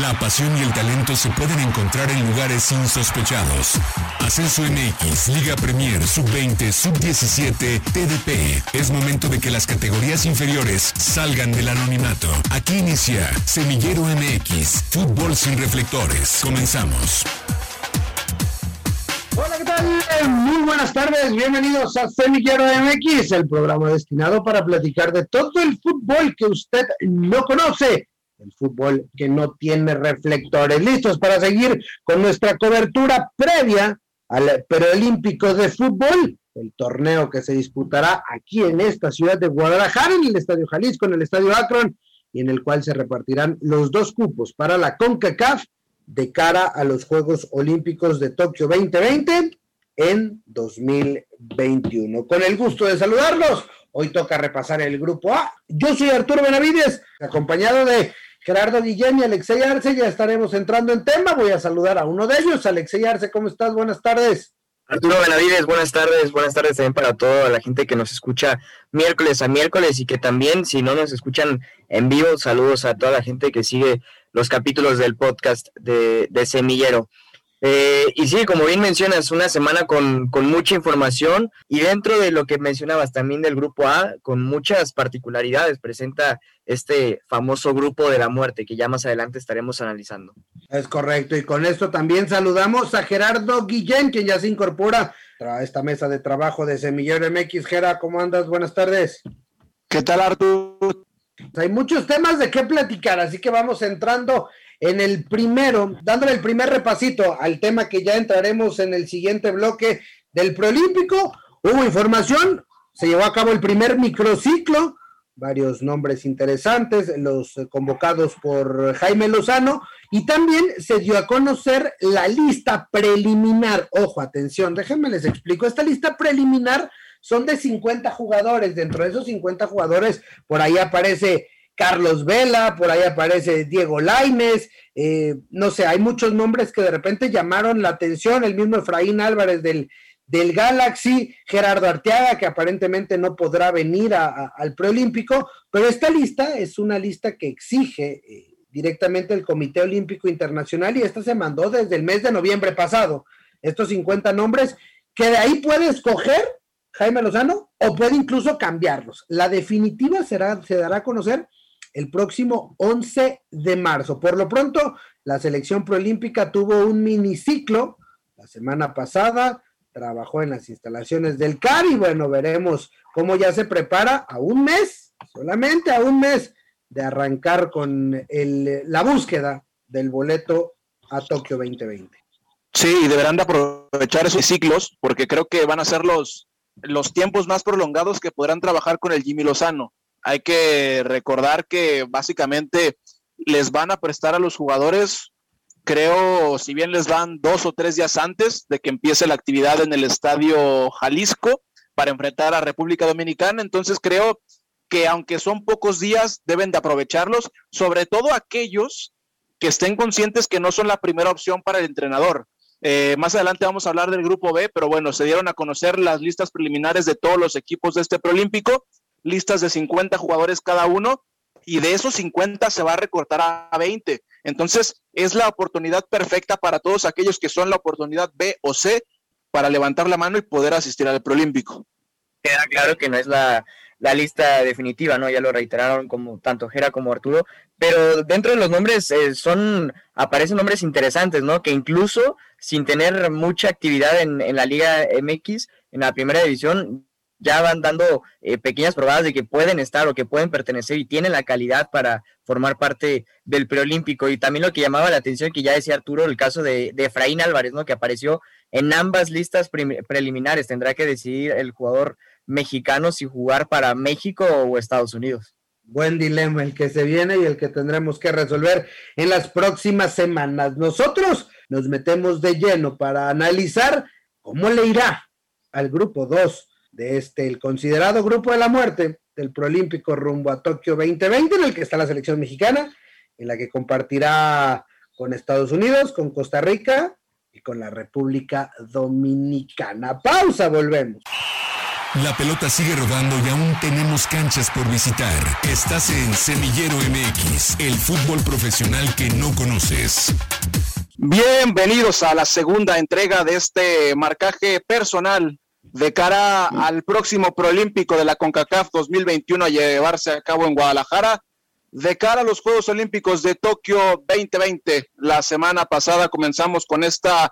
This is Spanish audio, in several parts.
La pasión y el talento se pueden encontrar en lugares insospechados. Ascenso MX, Liga Premier, Sub-20, Sub-17, TDP. Es momento de que las categorías inferiores salgan del anonimato. Aquí inicia Semillero MX, Fútbol sin reflectores. Comenzamos. Hola, ¿qué tal? Muy buenas tardes, bienvenidos a Semillero MX, el programa destinado para platicar de todo el fútbol que usted no conoce el fútbol que no tiene reflectores. Listos para seguir con nuestra cobertura previa al preolímpico de fútbol, el torneo que se disputará aquí en esta ciudad de Guadalajara, en el Estadio Jalisco, en el Estadio Akron, y en el cual se repartirán los dos cupos para la CONCACAF de cara a los Juegos Olímpicos de Tokio 2020 en 2021. Con el gusto de saludarlos, hoy toca repasar el grupo A. Yo soy Arturo Benavides, acompañado de Gerardo Guillén y Alexey Arce, ya estaremos entrando en tema. Voy a saludar a uno de ellos. Alexey Arce, ¿cómo estás? Buenas tardes. Arturo Benavides, buenas tardes, buenas tardes también para toda la gente que nos escucha miércoles a miércoles y que también, si no nos escuchan en vivo, saludos a toda la gente que sigue los capítulos del podcast de, de Semillero. Eh, y sí, como bien mencionas, una semana con, mucha información y dentro de lo que mencionabas también del grupo A, con muchas particularidades, presenta este famoso grupo de la muerte que ya más adelante estaremos analizando. Es correcto, y con esto también saludamos a Gerardo Guillén, quien ya se incorpora a esta mesa de trabajo de Semillero MX. Gera, ¿cómo andas? Buenas tardes. ¿Qué tal, Arturo? Hay muchos temas de qué platicar, así que vamos entrando en el primero, dándole el primer repasito al tema que ya entraremos en el siguiente bloque del Proolímpico. Hubo información, se llevó a cabo el primer microciclo, varios nombres interesantes, los convocados por Jaime Lozano, y también se dio a conocer la lista preliminar. Ojo, atención, déjenme les explico. Esta lista preliminar son de 50 jugadores. Dentro de esos 50 jugadores, por ahí aparece Carlos Vela, por ahí aparece Diego Laines, eh, no sé, hay muchos nombres que de repente llamaron la atención, el mismo Efraín Álvarez del, del Galaxy, Gerardo Arteaga, que aparentemente no podrá venir al preolímpico, pero esta lista es una lista que exige eh, directamente el Comité Olímpico Internacional y esta se mandó desde el mes de noviembre pasado, estos 50 nombres, que de ahí puede escoger Jaime Lozano o puede incluso cambiarlos. La definitiva será, se dará a conocer el próximo 11 de marzo. Por lo pronto, la selección proolímpica tuvo un miniciclo la semana pasada, trabajó en las instalaciones del CAR y bueno, veremos cómo ya se prepara a un mes, solamente a un mes de arrancar con el, la búsqueda del boleto a Tokio 2020. Sí, deberán de aprovechar esos ciclos porque creo que van a ser los, los tiempos más prolongados que podrán trabajar con el Jimmy Lozano hay que recordar que básicamente les van a prestar a los jugadores, creo, si bien les dan dos o tres días antes de que empiece la actividad en el estadio Jalisco para enfrentar a República Dominicana, entonces creo que aunque son pocos días, deben de aprovecharlos, sobre todo aquellos que estén conscientes que no son la primera opción para el entrenador. Eh, más adelante vamos a hablar del grupo B, pero bueno, se dieron a conocer las listas preliminares de todos los equipos de este preolímpico listas de 50 jugadores cada uno y de esos 50 se va a recortar a 20. Entonces, es la oportunidad perfecta para todos aquellos que son la oportunidad B o C para levantar la mano y poder asistir al preolímpico. Queda claro que no es la, lista definitiva, ¿no? Ya lo reiteraron como tanto Jera como Arturo, pero dentro de los nombres eh, son, aparecen nombres interesantes, ¿no? Que incluso sin tener mucha actividad en, en la Liga MX, en la primera división, ya van dando eh, pequeñas probadas de que pueden estar o que pueden pertenecer y tienen la calidad para formar parte del preolímpico. Y también lo que llamaba la atención, que ya decía Arturo, el caso de, de Efraín Álvarez, ¿no? que apareció en ambas listas preliminares. Tendrá que decidir el jugador mexicano si jugar para México o Estados Unidos. Buen dilema el que se viene y el que tendremos que resolver en las próximas semanas. Nosotros nos metemos de lleno para analizar cómo le irá al grupo 2 de este, el considerado grupo de la muerte del Proolímpico rumbo a Tokio 2020, en el que está la selección mexicana, en la que compartirá con Estados Unidos, con Costa Rica y con la República Dominicana. Pausa, volvemos. La pelota sigue rodando y aún tenemos canchas por visitar. Estás en Semillero MX, el fútbol profesional que no conoces. Bienvenidos a la segunda entrega de este marcaje personal de cara al próximo Proolímpico de la CONCACAF 2021 a llevarse a cabo en Guadalajara. De cara a los Juegos Olímpicos de Tokio 2020, la semana pasada comenzamos con esta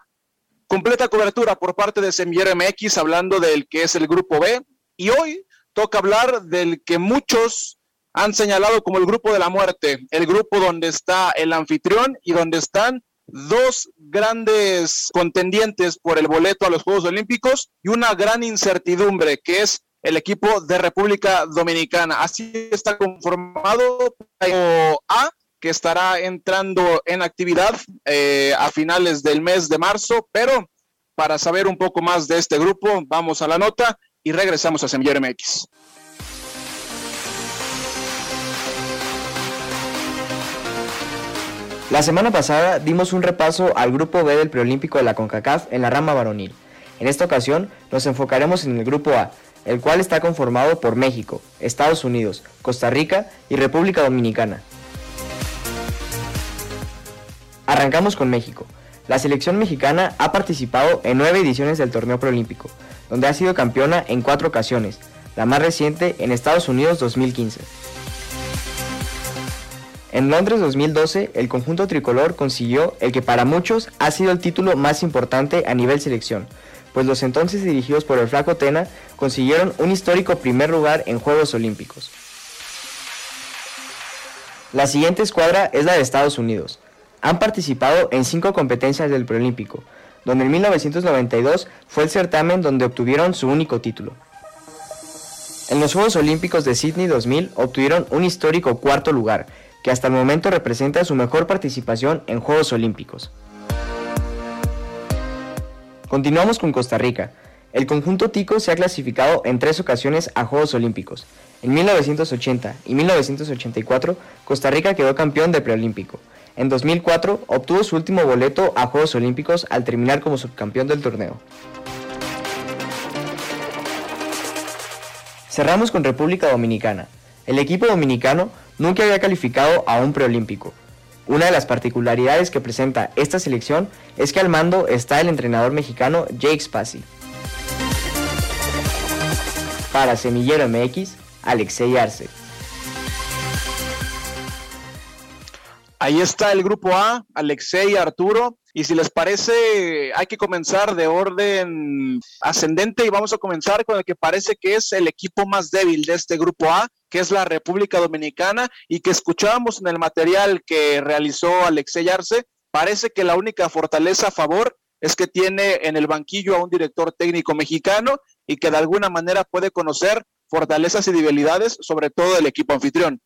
completa cobertura por parte de Semillero MX hablando del que es el grupo B y hoy toca hablar del que muchos han señalado como el grupo de la muerte, el grupo donde está el anfitrión y donde están dos grandes contendientes por el boleto a los Juegos Olímpicos y una gran incertidumbre que es el equipo de República Dominicana. Así está conformado A, que estará entrando en actividad eh, a finales del mes de marzo, pero para saber un poco más de este grupo, vamos a la nota y regresamos a Semillero MX. La semana pasada dimos un repaso al grupo B del preolímpico de la CONCACAF en la rama varonil. En esta ocasión nos enfocaremos en el grupo A, el cual está conformado por México, Estados Unidos, Costa Rica y República Dominicana. Arrancamos con México. La selección mexicana ha participado en nueve ediciones del torneo preolímpico, donde ha sido campeona en cuatro ocasiones, la más reciente en Estados Unidos 2015. En Londres 2012, el conjunto tricolor consiguió el que para muchos ha sido el título más importante a nivel selección, pues los entonces dirigidos por el Flaco Tena consiguieron un histórico primer lugar en Juegos Olímpicos. La siguiente escuadra es la de Estados Unidos. Han participado en cinco competencias del preolímpico, donde en 1992 fue el certamen donde obtuvieron su único título. En los Juegos Olímpicos de Sydney 2000 obtuvieron un histórico cuarto lugar, que hasta el momento representa su mejor participación en Juegos Olímpicos. Continuamos con Costa Rica. El conjunto Tico se ha clasificado en tres ocasiones a Juegos Olímpicos. En 1980 y 1984, Costa Rica quedó campeón de preolímpico. En 2004 obtuvo su último boleto a Juegos Olímpicos al terminar como subcampeón del torneo. Cerramos con República Dominicana. El equipo dominicano nunca había calificado a un preolímpico. Una de las particularidades que presenta esta selección es que al mando está el entrenador mexicano Jake Spassi. Para Semillero MX, Alexei Arce. Ahí está el grupo A, Alexei Arturo. Y si les parece, hay que comenzar de orden ascendente y vamos a comenzar con el que parece que es el equipo más débil de este grupo A, que es la República Dominicana y que escuchábamos en el material que realizó Alexei Arce. Parece que la única fortaleza a favor es que tiene en el banquillo a un director técnico mexicano y que de alguna manera puede conocer fortalezas y debilidades, sobre todo del equipo anfitrión.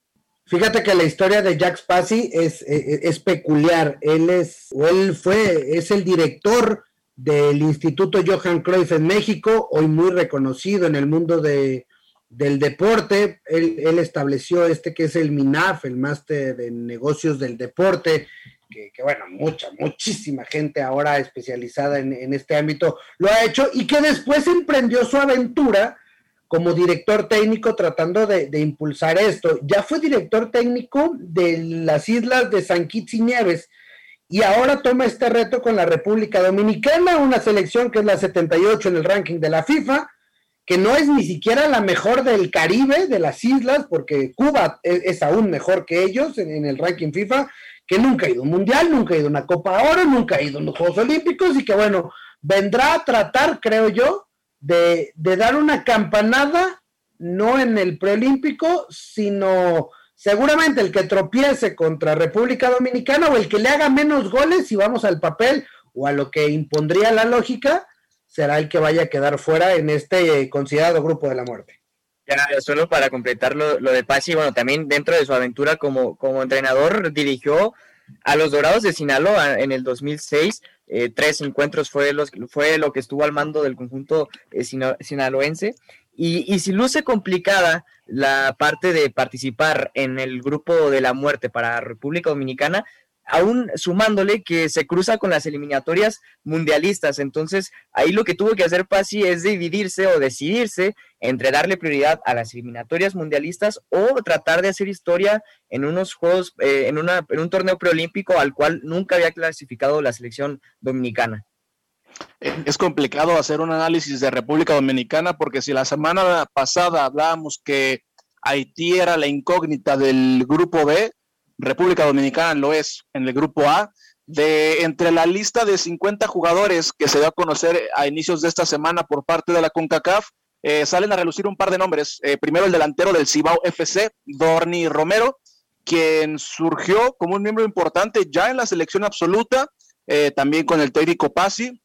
Fíjate que la historia de Jack Spassi es, eh, eh, es, peculiar. Él es, él fue, es el director del Instituto Johan Cruyff en México, hoy muy reconocido en el mundo de, del deporte. Él, estableció este que es el MINAF, el máster de negocios del deporte, que, bueno, mucha, muchísima gente ahora especializada en, en este ámbito lo ha hecho y que después emprendió su aventura como director técnico tratando de, impulsar esto. Ya fue director técnico de las islas de San Kitts y Nieves y ahora toma este reto con la República Dominicana, una selección que es la 78 en el ranking de la FIFA, que no es ni siquiera la mejor del Caribe, de las islas, porque Cuba es, aún mejor que ellos en, en, el ranking FIFA, que nunca ha ido a un mundial, nunca ha ido a una Copa Oro, nunca ha ido a los Juegos Olímpicos y que bueno, vendrá a tratar, creo yo, de, dar una campanada, no en el preolímpico, sino seguramente el que tropiece contra República Dominicana o el que le haga menos goles, si vamos al papel o a lo que impondría la lógica, será el que vaya a quedar fuera en este considerado grupo de la muerte. Ya, solo para completar lo, de Pasi, bueno, también dentro de su aventura como, como entrenador dirigió a los Dorados de Sinaloa en el 2006, eh, tres encuentros fue, los, fue lo que estuvo al mando del conjunto eh, sinaloense. Y, y, si luce complicada la parte de participar en el grupo de la muerte para República Dominicana, aún sumándole que se cruza con las eliminatorias mundialistas. Entonces, ahí lo que tuvo que hacer Pasi es dividirse o decidirse entre darle prioridad a las eliminatorias mundialistas o tratar de hacer historia en unos juegos, eh, en, una, en un torneo preolímpico al cual nunca había clasificado la selección dominicana. Es complicado hacer un análisis de República Dominicana porque si la semana pasada hablábamos que Haití era la incógnita del grupo B, República Dominicana lo es en el grupo A. De entre la lista de 50 jugadores que se dio a conocer a inicios de esta semana por parte de la CONCACAF, eh, salen a relucir un par de nombres. Eh, primero el delantero del Cibao FC, Dorni Romero, quien surgió como un miembro importante ya en la selección absoluta, eh, también con el técnico Pasi.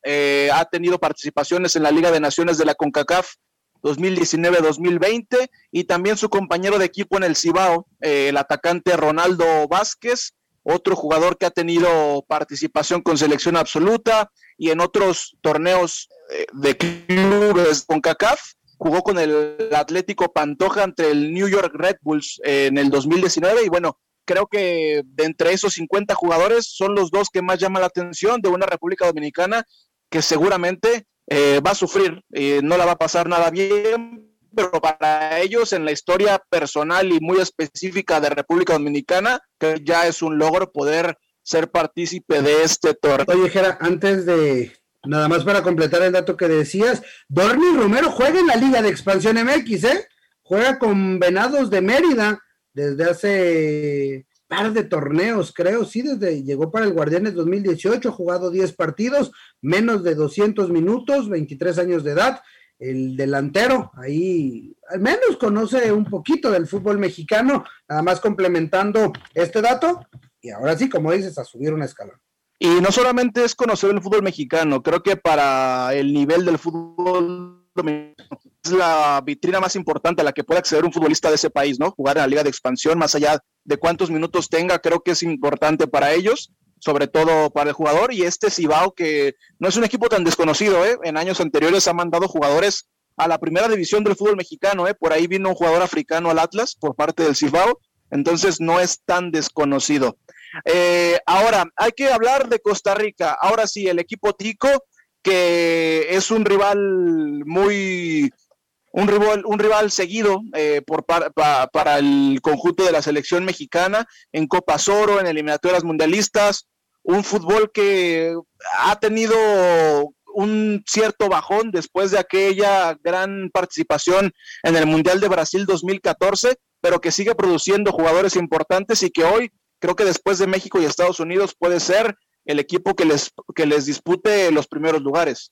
ha tenido participaciones en la Liga de Naciones de la CONCACAF 2019-2020 y también su compañero de equipo en el Cibao, eh, el atacante Ronaldo Vázquez, otro jugador que ha tenido participación con selección absoluta y en otros torneos eh, de clubes con CACAF. Jugó con el Atlético Pantoja ante el New York Red Bulls en el 2019 y bueno, creo que de entre esos 50 jugadores son los dos que más llaman la atención de una República Dominicana que seguramente eh, va a sufrir, eh, no la va a pasar nada bien, pero para ellos en la historia personal y muy específica de República Dominicana, que ya es un logro poder ser partícipe de este torneo. Oye, Jera, antes de, nada más para completar el dato que decías, Dorni Romero juega en la Liga de Expansión MX, ¿eh? Juega con Venados de Mérida desde hace de torneos, creo, sí, desde llegó para el Guardianes 2018, ha jugado 10 partidos, menos de 200 minutos, 23 años de edad, el delantero, ahí al menos conoce un poquito del fútbol mexicano, nada más complementando este dato, y ahora sí, como dices, a subir un escalón. Y no solamente es conocer el fútbol mexicano, creo que para el nivel del fútbol es la vitrina más importante a la que puede acceder un futbolista de ese país, ¿no? Jugar en la liga de expansión, más allá de cuántos minutos tenga, creo que es importante para ellos, sobre todo para el jugador. Y este Cibao, que no es un equipo tan desconocido, ¿eh? En años anteriores ha mandado jugadores a la primera división del fútbol mexicano, ¿eh? Por ahí vino un jugador africano al Atlas por parte del Cibao, entonces no es tan desconocido. Eh, ahora, hay que hablar de Costa Rica. Ahora sí, el equipo Tico que es un rival muy un rival, un rival seguido eh, por, para el conjunto de la selección mexicana en Copa Oro, en eliminatorias mundialistas, un fútbol que ha tenido un cierto bajón después de aquella gran participación en el Mundial de Brasil 2014, pero que sigue produciendo jugadores importantes y que hoy creo que después de México y Estados Unidos puede ser el equipo que les, que les dispute los primeros lugares.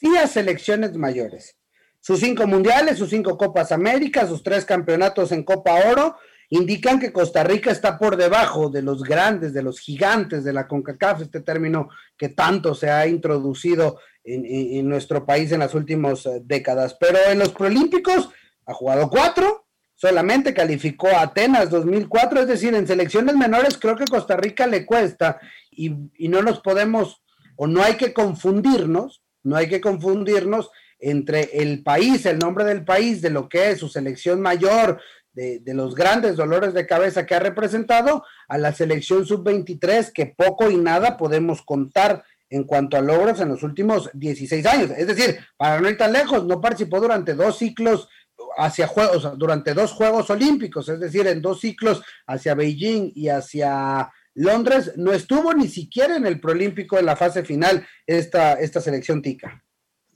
Sí a selecciones mayores. Sus cinco mundiales, sus cinco Copas América, sus tres campeonatos en Copa Oro, indican que Costa Rica está por debajo de los grandes, de los gigantes de la CONCACAF, este término que tanto se ha introducido en, nuestro país en las últimas eh, décadas. Pero en los Proolímpicos ha jugado cuatro, solamente calificó a Atenas 2004, es decir, en selecciones menores creo que Costa Rica le cuesta y, no nos podemos o no hay que confundirnos, no hay que confundirnos entre el país, el nombre del país, de lo que es su selección mayor, de, de, los grandes dolores de cabeza que ha representado, a la selección sub-23, que poco y nada podemos contar en cuanto a logros en los últimos 16 años. Es decir, para no ir tan lejos, no participó durante dos ciclos hacia juegos, durante dos Juegos Olímpicos, es decir, en dos ciclos hacia Beijing y hacia Londres, no estuvo ni siquiera en el Prolímpico en la fase final esta, esta selección tica.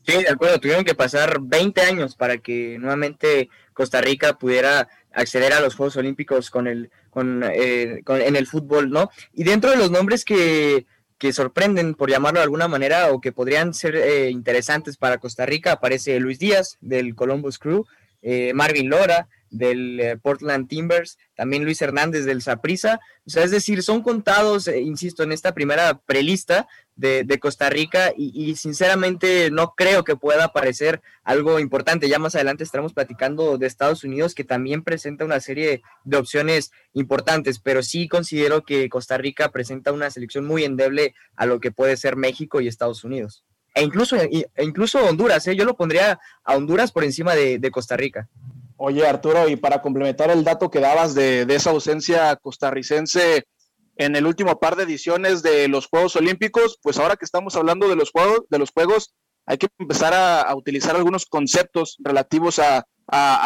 Sí, de acuerdo, tuvieron que pasar 20 años para que nuevamente Costa Rica pudiera acceder a los Juegos Olímpicos con el, con, eh, en el fútbol, ¿no? Y dentro de los nombres que, que sorprenden, por llamarlo de alguna manera, o que podrían ser eh, interesantes para Costa Rica, aparece Luis Díaz del Columbus Crew, eh, Marvin Lora del eh, Portland Timbers, también Luis Hernández del Saprissa, o sea, es decir, son contados, eh, insisto, en esta primera prelista de, Costa Rica y, sinceramente no creo que pueda aparecer algo importante. Ya más adelante estaremos platicando de Estados Unidos, que también presenta una serie de opciones importantes, pero sí considero que Costa Rica presenta una selección muy endeble a lo que puede ser México y Estados Unidos e incluso, e incluso Honduras, ¿eh? yo lo pondría a Honduras por encima de, Costa Rica. Oye, Arturo, y para complementar el dato que dabas de, esa ausencia costarricense, en el último par de ediciones de los Juegos Olímpicos, pues ahora que estamos hablando de los Juegos, de los juegos hay que empezar a, utilizar algunos conceptos relativos a,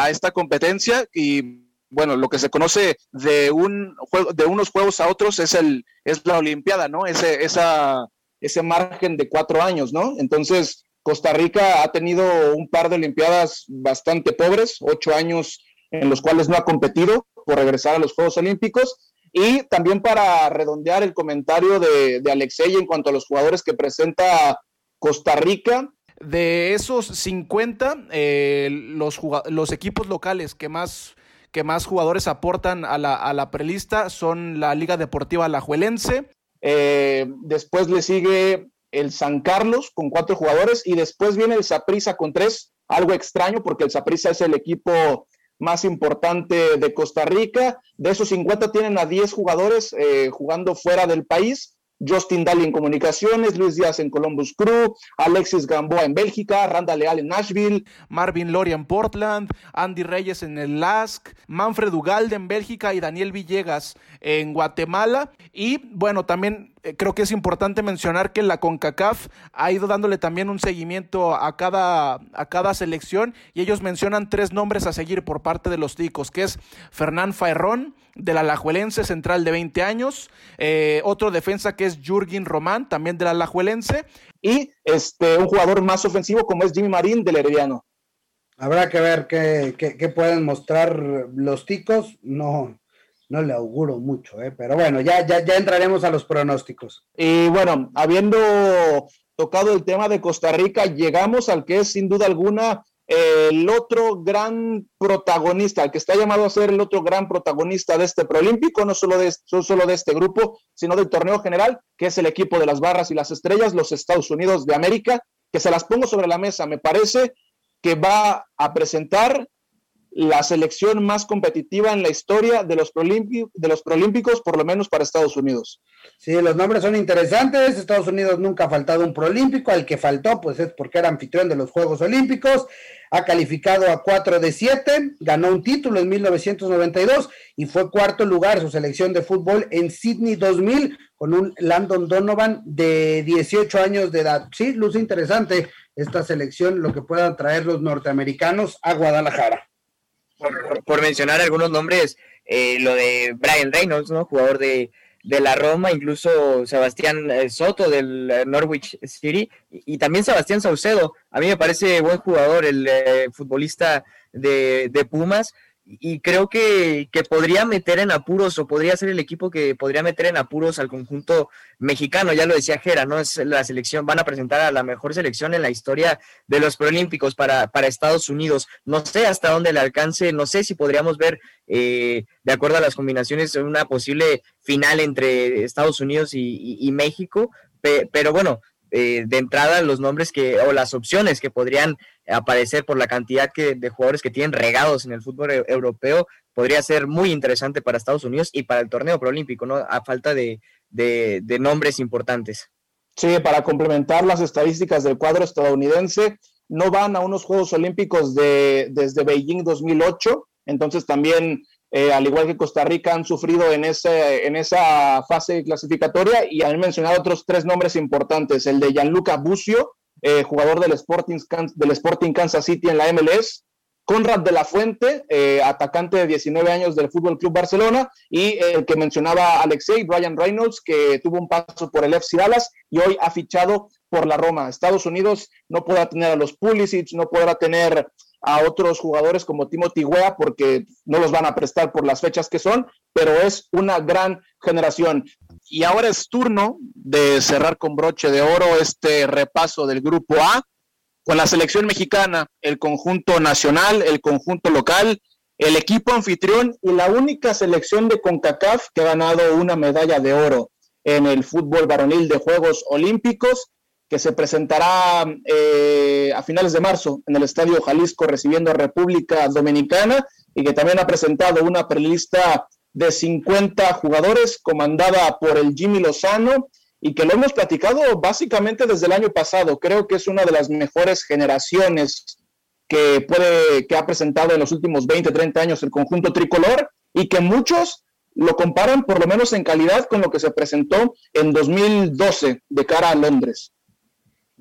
esta competencia y bueno, lo que se conoce de un juego, de unos juegos a otros es el es la Olimpiada, ¿no? Ese esa ese margen de cuatro años, ¿no? Entonces Costa Rica ha tenido un par de Olimpiadas bastante pobres, ocho años en los cuales no ha competido por regresar a los Juegos Olímpicos. Y también para redondear el comentario de, de Alexei en cuanto a los jugadores que presenta Costa Rica. De esos 50, eh, los, los equipos locales que más, que más jugadores aportan a la, a la prelista son la Liga Deportiva Alajuelense. Eh, después le sigue el San Carlos con cuatro jugadores y después viene el Saprissa con tres. Algo extraño porque el Saprissa es el equipo más importante de Costa Rica. De esos 50 tienen a 10 jugadores eh, jugando fuera del país Justin Daly en Comunicaciones, Luis Díaz en Columbus Crew, Alexis Gamboa en Bélgica, Randa Leal en Nashville, Marvin Loria en Portland, Andy Reyes en el LASK, Manfred Ugalde en Bélgica y Daniel Villegas en Guatemala. Y bueno, también creo que es importante mencionar que la CONCACAF ha ido dándole también un seguimiento a cada, a cada selección y ellos mencionan tres nombres a seguir por parte de los ticos, que es Fernán Faerrón, del Alajuelense, central de 20 años, eh, otro defensa que es Jürgen Román, también del Alajuelense, y este, un jugador más ofensivo como es Jimmy Marín del Herediano. Habrá que ver qué, qué, pueden mostrar los ticos, no, no le auguro mucho, ¿eh? pero bueno, ya, ya, ya entraremos a los pronósticos. Y bueno, habiendo tocado el tema de Costa Rica, llegamos al que es sin duda alguna el otro gran protagonista, el que está llamado a ser el otro gran protagonista de este preolímpico, no solo de, solo de este grupo, sino del torneo general, que es el equipo de las barras y las estrellas, los Estados Unidos de América, que se las pongo sobre la mesa. Me parece que va a presentar la selección más competitiva en la historia de los, de los Prolímpicos, por lo menos para Estados Unidos. Sí, los nombres son interesantes. Estados Unidos nunca ha faltado un Prolímpico. Al que faltó, pues es porque era anfitrión de los Juegos Olímpicos. Ha calificado a 4 de 7, ganó un título en 1992 y fue cuarto lugar su selección de fútbol en Sydney 2000 con un Landon Donovan de 18 años de edad. Sí, luce interesante esta selección, lo que puedan traer los norteamericanos a Guadalajara por, mencionar algunos nombres, eh, lo de Brian Reynolds, ¿no? Jugador de, la Roma, incluso Sebastián eh, Soto del eh, Norwich City y, también Sebastián Saucedo. A mí me parece buen jugador, el futbolista de, de Pumas y creo que, podría meter en apuros o podría ser el equipo que podría meter en apuros al conjunto mexicano, ya lo decía Jera, ¿no? Es la selección, van a presentar a la mejor selección en la historia de los Proolímpicos para, para Estados Unidos. No sé hasta dónde le alcance, no sé si podríamos ver, eh, de acuerdo a las combinaciones, una posible final entre Estados Unidos y, México, pero bueno, eh, de entrada los nombres que o las opciones que podrían aparecer por la cantidad que, de jugadores que tienen regados en el fútbol e, europeo podría ser muy interesante para Estados Unidos y para el torneo proolímpico, ¿no? A falta de, de, nombres importantes. Sí, para complementar las estadísticas del cuadro estadounidense, no van a unos Juegos Olímpicos de, desde Beijing 2008, entonces también eh, al igual que Costa Rica, han sufrido en, en esa fase clasificatoria y han mencionado otros tres nombres importantes, el de Gianluca Bucio, eh, jugador del Sporting, del Sporting Kansas City en la MLS, Conrad de la Fuente, eh, atacante de 19 años del Fútbol Club Barcelona, y el que mencionaba Alexei, Brian Reynolds, que tuvo un paso por el FC Dallas y hoy ha fichado por la Roma. Estados Unidos no podrá tener a los Pulisic, no podrá tener a otros jugadores como Timothy Wea porque no los van a prestar por las fechas que son, pero es una gran generación. Y ahora es turno de cerrar con broche de oro este repaso del grupo A con la selección mexicana, el conjunto nacional, el conjunto local, el equipo anfitrión y la única selección de CONCACAF que ha ganado una medalla de oro en el fútbol varonil de Juegos Olímpicos que se presentará eh, a finales de marzo en el Estadio Jalisco recibiendo a República Dominicana y que también ha presentado una prelista de 50 jugadores comandada por el Jimmy Lozano y que lo hemos platicado básicamente desde el año pasado. Creo que es una de las mejores generaciones que puede que ha presentado en los últimos 20, 30 años el conjunto tricolor y que muchos lo comparan por lo menos en calidad con lo que se presentó en 2012 de cara a Londres.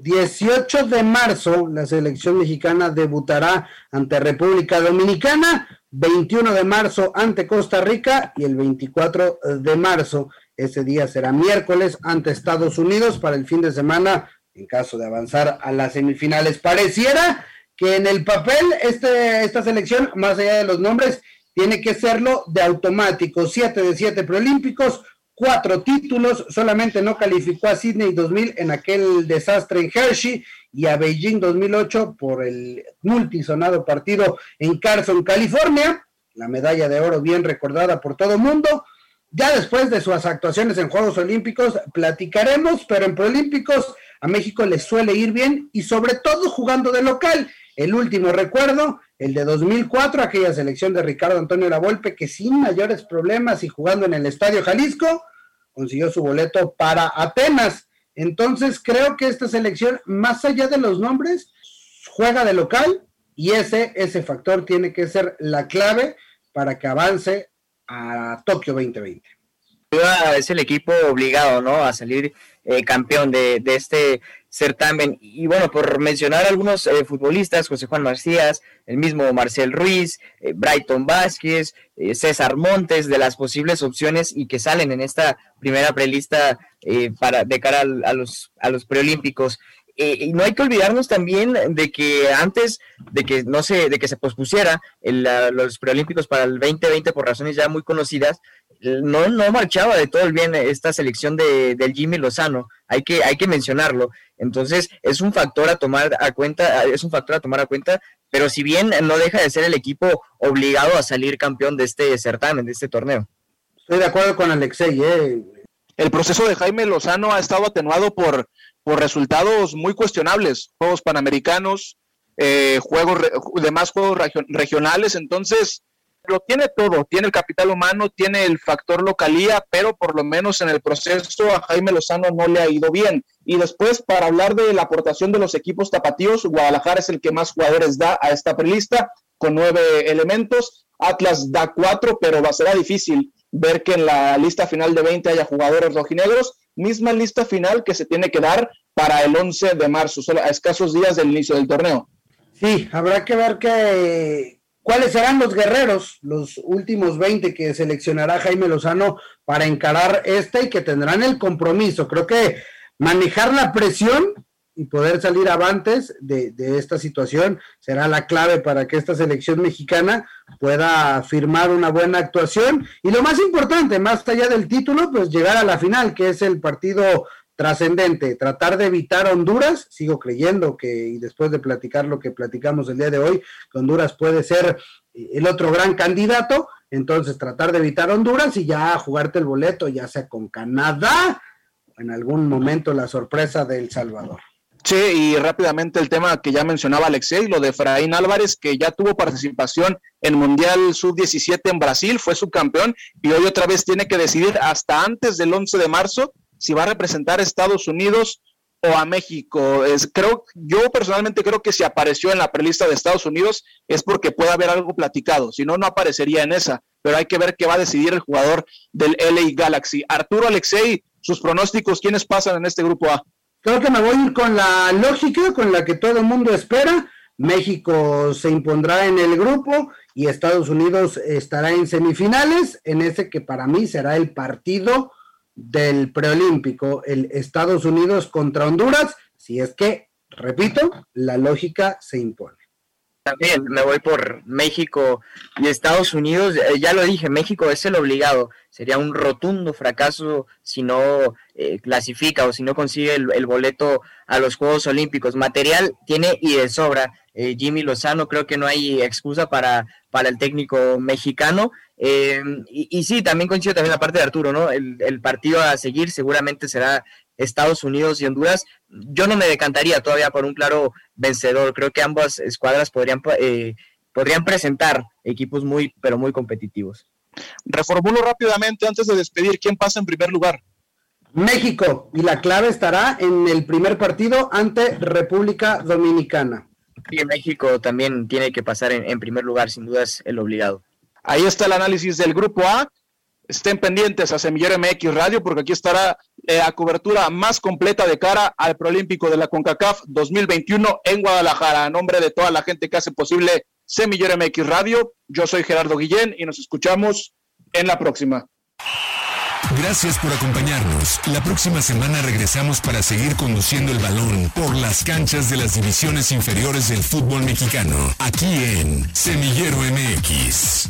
18 de marzo, la selección mexicana debutará ante República Dominicana, 21 de marzo ante Costa Rica y el 24 de marzo, ese día será miércoles, ante Estados Unidos para el fin de semana, en caso de avanzar a las semifinales. Pareciera que en el papel este, esta selección, más allá de los nombres, tiene que serlo de automático. Siete de siete preolímpicos, cuatro títulos, solamente no calificó a Sydney 2000 en aquel desastre en Hershey y a Beijing 2008 por el multisonado partido en Carson, California. La medalla de oro bien recordada por todo el mundo. Ya después de sus actuaciones en Juegos Olímpicos platicaremos, pero en Proolímpicos a México le suele ir bien y sobre todo jugando de local. El último recuerdo, el de 2004, aquella selección de Ricardo Antonio Lavolpe, que sin mayores problemas y jugando en el Estadio Jalisco, consiguió su boleto para Atenas. Entonces creo que esta selección, más allá de los nombres, juega de local y ese, ese factor tiene que ser la clave para que avance a Tokio 2020 es el equipo obligado, ¿no? A salir eh, campeón de, este certamen. Y bueno, por mencionar algunos eh, futbolistas, José Juan Macías, el mismo Marcel Ruiz, eh, Brighton Vázquez, César Montes, de las posibles opciones y que salen en esta primera prelista para de cara a, los, a los preolímpicos. y no hay que olvidarnos también de que antes de que no se, de que se pospusiera los preolímpicos para el 2020 por razones ya muy conocidas, no, no marchaba de todo el bien esta selección de, del Jimmy Lozano, hay que, hay que mencionarlo. Entonces, es un factor a tomar a cuenta, es un factor a tomar a cuenta, pero si bien no deja de ser el equipo obligado a salir campeón de este certamen, de este torneo. Estoy de acuerdo con Alexei, ¿eh? El proceso de Jaime Lozano ha estado atenuado por, por resultados muy cuestionables, juegos panamericanos, eh, juegos, demás juegos regionales, entonces lo tiene todo, tiene el capital humano, tiene el factor localía, pero por lo menos en el proceso a Jaime Lozano no le ha ido bien. Y después, para hablar de la aportación de los equipos tapatíos, Guadalajara es el que más jugadores da a esta prelista, con nueve elementos. Atlas da cuatro, pero va a ser difícil ver que en la lista final de 20 haya jugadores rojinegros. Misma lista final que se tiene que dar para el 11 de marzo, solo a escasos días del inicio del torneo. Sí, habrá que ver que ¿Cuáles serán los guerreros, los últimos 20 que seleccionará Jaime Lozano para encarar este y que tendrán el compromiso? Creo que manejar la presión y poder salir avantes de, de, esta situación será la clave para que esta selección mexicana pueda firmar una buena actuación y lo más importante, más allá del título, pues llegar a la final, que es el partido trascendente, tratar de evitar Honduras, sigo creyendo que, y después de platicar lo que platicamos el día de hoy, que Honduras puede ser el otro gran candidato, entonces tratar de evitar Honduras y ya jugarte el boleto, ya sea con Canadá, en algún momento la sorpresa de El Salvador. Sí, y rápidamente el tema que ya mencionaba Alexei, lo de Fraín Álvarez, que ya tuvo participación en Mundial Sub-17 en Brasil, fue subcampeón y hoy otra vez tiene que decidir hasta antes del 11 de marzo si va a representar a Estados Unidos o a México. Es, creo, yo personalmente creo que si apareció en la prelista de Estados Unidos es porque puede haber algo platicado, si no, no aparecería en esa. Pero hay que ver qué va a decidir el jugador del LA Galaxy. Arturo Alexei, sus pronósticos, ¿quiénes pasan en este grupo A? Creo que me voy a ir con la lógica, con la que todo el mundo espera. México se impondrá en el grupo y Estados Unidos estará en semifinales, en ese que para mí será el partido del preolímpico, el Estados Unidos contra Honduras, si es que, repito, la lógica se impone. También me voy por México y Estados Unidos. Eh, ya lo dije, México es el obligado. Sería un rotundo fracaso si no eh, clasifica o si no consigue el, boleto a los Juegos Olímpicos. Material tiene y de sobra. Eh, Jimmy Lozano, creo que no hay excusa para, para el técnico mexicano. Y, y, sí, también coincido también la parte de Arturo, ¿no? El, el partido a seguir seguramente será Estados Unidos y Honduras, yo no me decantaría todavía por un claro vencedor. Creo que ambas escuadras podrían, eh, podrían presentar equipos muy, pero muy competitivos. Reformulo rápidamente antes de despedir, ¿quién pasa en primer lugar? México, y la clave estará en el primer partido ante República Dominicana. Y México también tiene que pasar en, en primer lugar, sin duda es el obligado. Ahí está el análisis del grupo A. estén pendientes a Semillero MX Radio porque aquí estará eh, la cobertura más completa de cara al Prolímpico de la CONCACAF 2021 en Guadalajara. A nombre de toda la gente que hace posible Semillero MX Radio, yo soy Gerardo Guillén y nos escuchamos en la próxima. Gracias por acompañarnos. La próxima semana regresamos para seguir conduciendo el balón por las canchas de las divisiones inferiores del fútbol mexicano, aquí en Semillero MX.